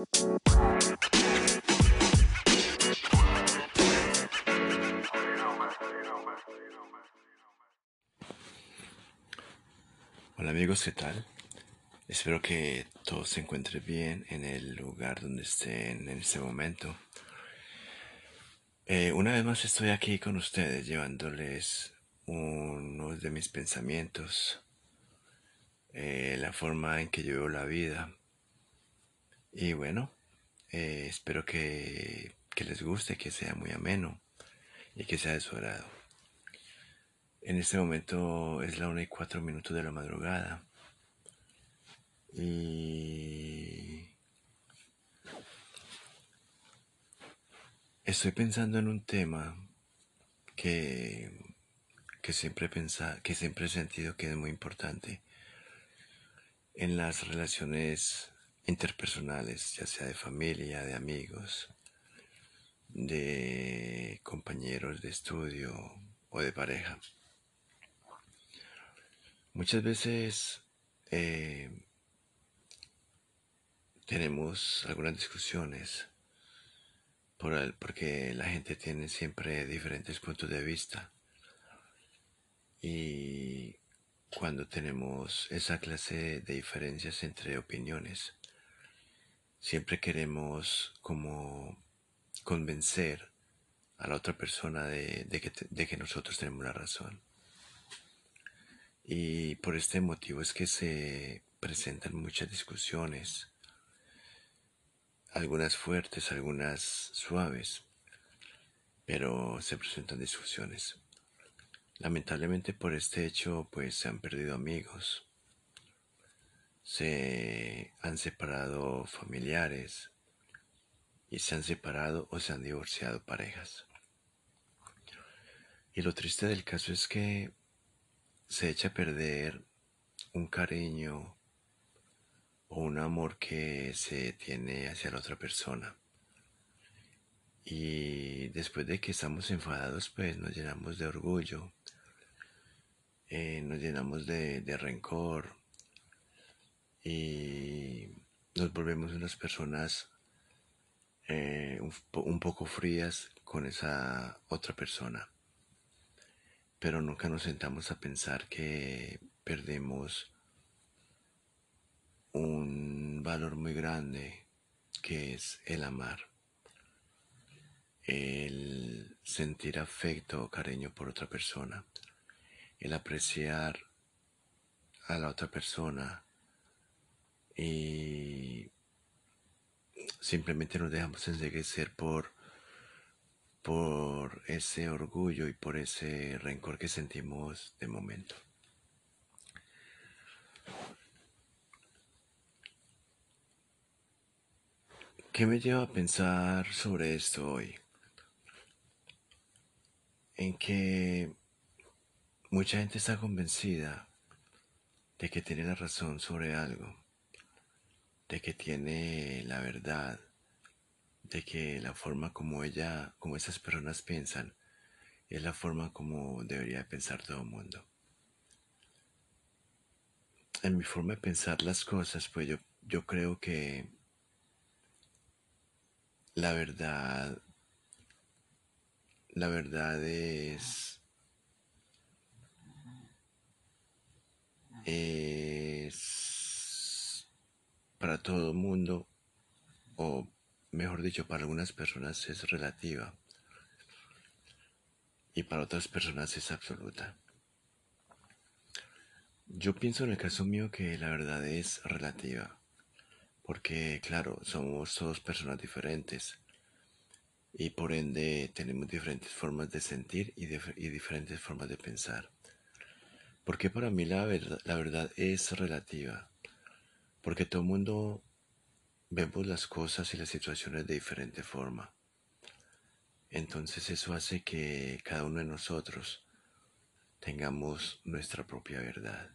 Hola amigos, ¿qué tal? Espero que todos se encuentren bien en el lugar donde estén en este momento. Eh, una vez más estoy aquí con ustedes llevándoles uno de mis pensamientos, eh, la forma en que yo veo la vida. Y bueno, eh, espero que, que les guste, que sea muy ameno y que sea de su agrado. En este momento es la una y cuatro minutos de la madrugada. Y estoy pensando en un tema que, que siempre he que siempre he sentido que es muy importante en las relaciones interpersonales, ya sea de familia, de amigos, de compañeros de estudio o de pareja. Muchas veces eh, tenemos algunas discusiones por porque la gente tiene siempre diferentes puntos de vista y cuando tenemos esa clase de diferencias entre opiniones, siempre queremos como convencer a la otra persona de, que, de que nosotros tenemos la razón. Y por este motivo es que se presentan muchas discusiones, algunas fuertes, algunas suaves, pero se presentan discusiones. Lamentablemente por este hecho pues se han perdido amigos, se han separado familiares y se han separado o se han divorciado parejas. Y lo triste del caso es que se echa a perder un cariño o un amor que se tiene hacia la otra persona. Y después de que estamos enfadados, pues nos llenamos de orgullo, eh, nos llenamos de, rencor y nos volvemos unas personas eh, un poco frías con esa otra persona. Pero nunca nos sentamos a pensar que perdemos un valor muy grande que es el amar, el sentir afecto o cariño por otra persona, el apreciar a la otra persona y simplemente nos dejamos enseguecer por por ese orgullo y por ese rencor que sentimos de momento. ¿Qué me lleva a pensar sobre esto hoy? En que mucha gente está convencida de que tiene la razón sobre algo, de que tiene la verdad, de que la forma como ella, como esas personas piensan, es la forma como debería pensar todo el mundo. En mi forma de pensar las cosas, pues yo, yo creo que la verdad, la verdad es, es para todo el mundo o mejor dicho, para algunas personas es relativa y para otras personas es absoluta. Yo pienso en el caso mío que la verdad es relativa, porque claro, somos todos personas diferentes y por ende tenemos diferentes formas de sentir y, diferentes formas de pensar. Porque para mí la verdad, la verdad es relativa, porque todo el mundo vemos las cosas y las situaciones de diferente forma. Entonces eso hace que cada uno de nosotros tengamos nuestra propia verdad.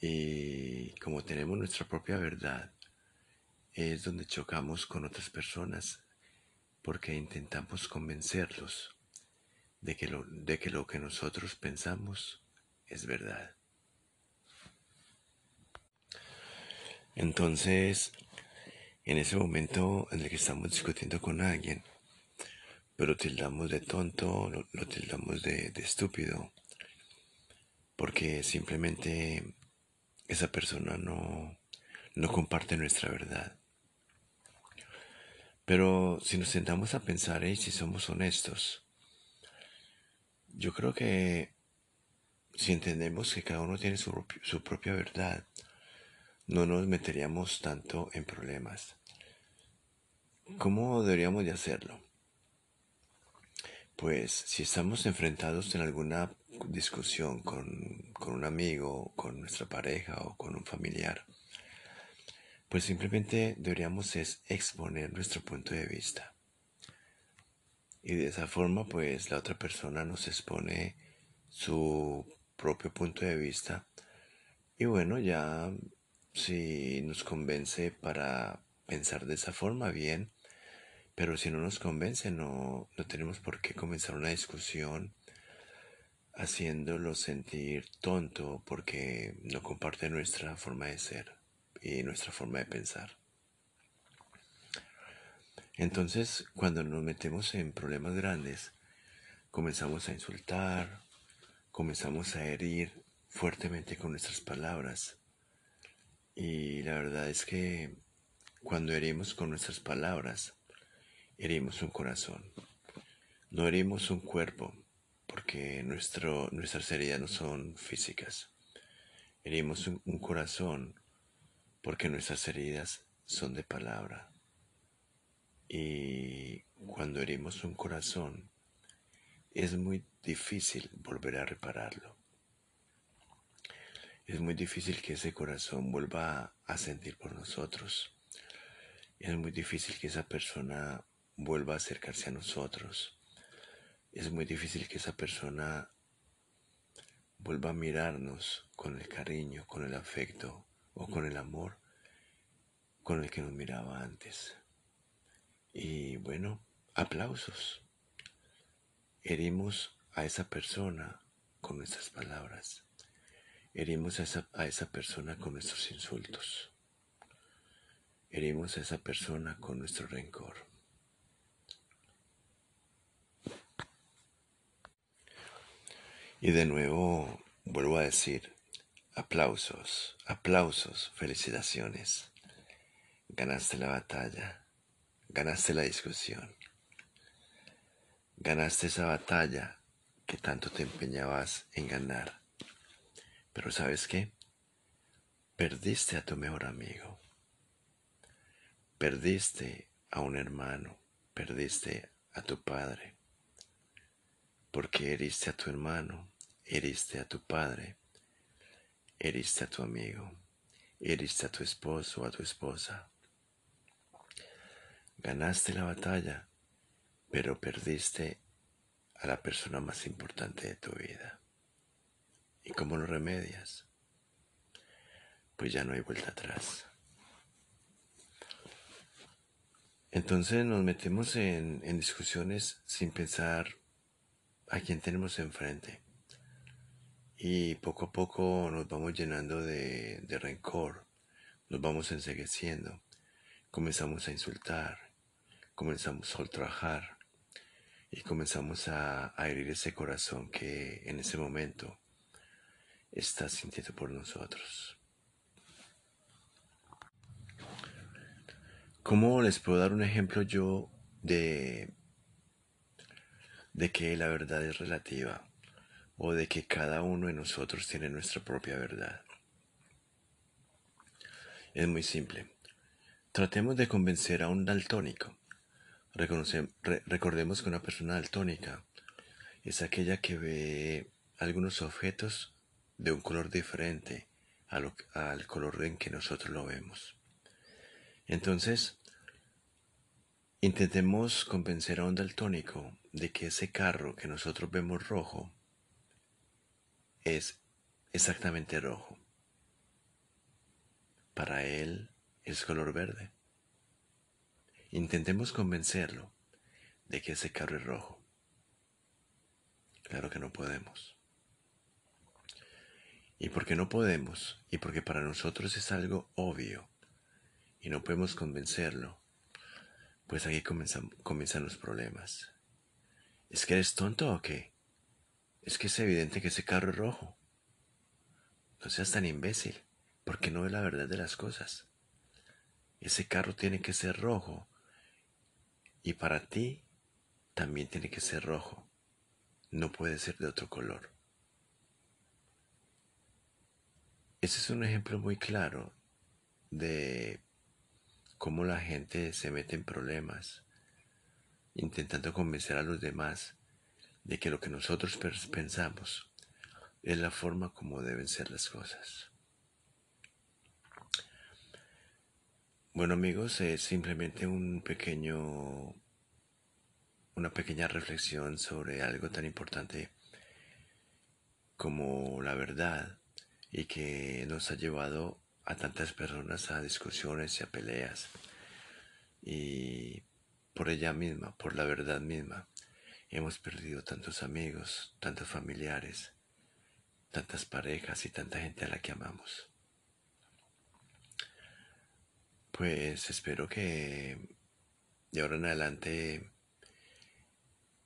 Y como tenemos nuestra propia verdad, es donde chocamos con otras personas porque intentamos convencerlos de que lo, de que, lo que nosotros pensamos es verdad. Entonces, En ese momento en el que estamos discutiendo con alguien, pero lo tildamos de tonto, lo, tildamos de, de estúpido, porque simplemente esa persona no, no comparte nuestra verdad. Pero si nos sentamos a pensar y si somos honestos, yo creo que si entendemos que cada uno tiene su, su propia verdad, no nos meteríamos tanto en problemas. ¿Cómo deberíamos de hacerlo? Pues si estamos enfrentados en alguna discusión con, con, un amigo, con nuestra pareja o con un familiar, pues simplemente deberíamos es exponer nuestro punto de vista. Y de esa forma pues la otra persona nos expone su propio punto de vista y bueno ya si nos convence para pensar de esa forma bien pero si no nos convence no, no tenemos por qué comenzar una discusión haciéndolo sentir tonto porque no comparte nuestra forma de ser y nuestra forma de pensar. Entonces, cuando nos metemos en problemas grandes, comenzamos a insultar, comenzamos a herir fuertemente con nuestras palabras. Y la verdad es que cuando herimos con nuestras palabras, herimos un corazón. No herimos un cuerpo, porque nuestro, nuestras heridas no son físicas. Herimos un, un corazón porque nuestras heridas son de palabra. Y cuando herimos un corazón, es muy difícil volver a repararlo. Es muy difícil que ese corazón vuelva a sentir por nosotros. Es muy difícil que esa persona vuelva a acercarse a nosotros es muy difícil que esa persona vuelva a mirarnos con el cariño, con el afecto o con el amor con el que nos miraba antes. Y bueno, aplausos. Herimos a esa persona con nuestras palabras. Herimos a esa, a esa persona con nuestros insultos. Herimos a esa persona con nuestro rencor. Y de nuevo vuelvo a decir, aplausos, aplausos, felicitaciones. Ganaste la batalla, ganaste la discusión, ganaste esa batalla que tanto te empeñabas en ganar. Pero ¿sabes qué? Perdiste a tu mejor amigo, perdiste a un hermano, perdiste a tu padre, porque heriste a tu hermano, heriste a tu padre, heriste a tu amigo, heriste a tu esposo o a tu esposa. Ganaste la batalla, pero perdiste a la persona más importante de tu vida. ¿Y cómo lo remedias? Pues ya no hay vuelta atrás. Entonces nos metemos en, en discusiones sin pensar a quién tenemos enfrente. Y poco a poco nos vamos llenando de, rencor, nos vamos ensegueciendo, comenzamos a insultar, comenzamos a ultrajar y comenzamos a, a herir ese corazón que en ese momento está sintiendo por nosotros. ¿Cómo les puedo dar un ejemplo yo de, de que la verdad es relativa? o de que cada uno de nosotros tiene nuestra propia verdad. Es muy simple. Tratemos de convencer a un daltónico. recordemos que una persona daltónica es aquella que ve algunos objetos de un color diferente al color en que nosotros lo vemos. Entonces, intentemos convencer a un daltónico de que ese carro que nosotros vemos rojo es exactamente rojo. Para él es color verde. Intentemos convencerlo de que ese carro es rojo. Claro que no podemos. Y porque no podemos, y porque para nosotros es algo obvio, y no podemos convencerlo, pues aquí comienzan, comienzan los problemas. ¿Es que eres tonto o qué? Es que es evidente que ese carro es rojo. No seas tan imbécil, porque no ve la verdad de las cosas. Ese carro tiene que ser rojo y para ti también tiene que ser rojo. No puede ser de otro color. Ese es un ejemplo muy claro de cómo la gente se mete en problemas intentando convencer a los demás de que lo que nosotros pensamos es la forma como deben ser las cosas. Bueno amigos, es simplemente un pequeño una pequeña reflexión sobre algo tan importante como la verdad y que nos ha llevado a tantas personas a discusiones y a peleas y por ella misma, por la verdad misma, hemos perdido tantos amigos, tantos familiares, tantas parejas y tanta gente a la que amamos. Pues espero que de ahora en adelante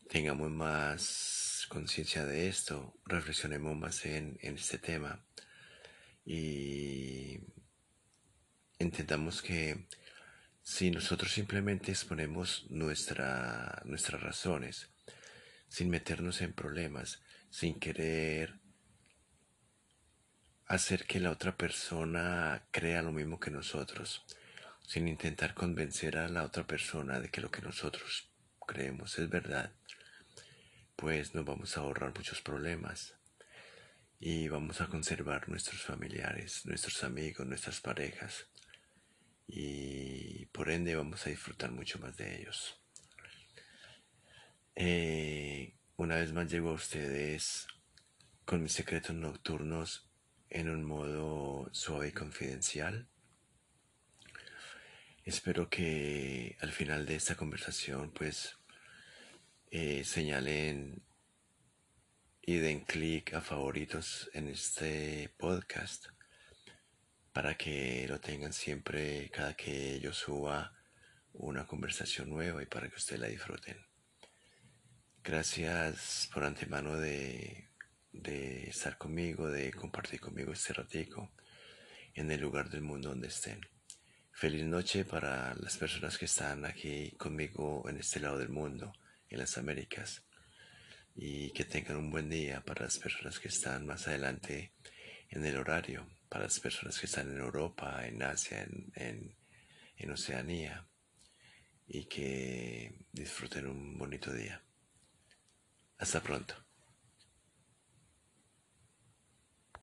tengamos más conciencia de esto, reflexionemos más en, en este tema y entendamos que si nosotros simplemente exponemos nuestra, nuestras razones, sin meternos en problemas, sin querer hacer que la otra persona crea lo mismo que nosotros, sin intentar convencer a la otra persona de que lo que nosotros creemos es verdad, pues nos vamos a ahorrar muchos problemas y vamos a conservar nuestros familiares, nuestros amigos, nuestras parejas y por ende vamos a disfrutar mucho más de ellos. Eh, una vez más llego a ustedes con mis secretos nocturnos en un modo suave y confidencial. Espero que al final de esta conversación pues eh, señalen y den clic a favoritos en este podcast para que lo tengan siempre cada que yo suba una conversación nueva y para que ustedes la disfruten. Gracias por antemano de, de estar conmigo, de compartir conmigo este ratico en el lugar del mundo donde estén. Feliz noche para las personas que están aquí conmigo en este lado del mundo, en las Américas y que tengan un buen día para las personas que están más adelante en el horario, para las personas que están en Europa, en Asia, en, en Oceanía y que disfruten un bonito día. Hasta pronto.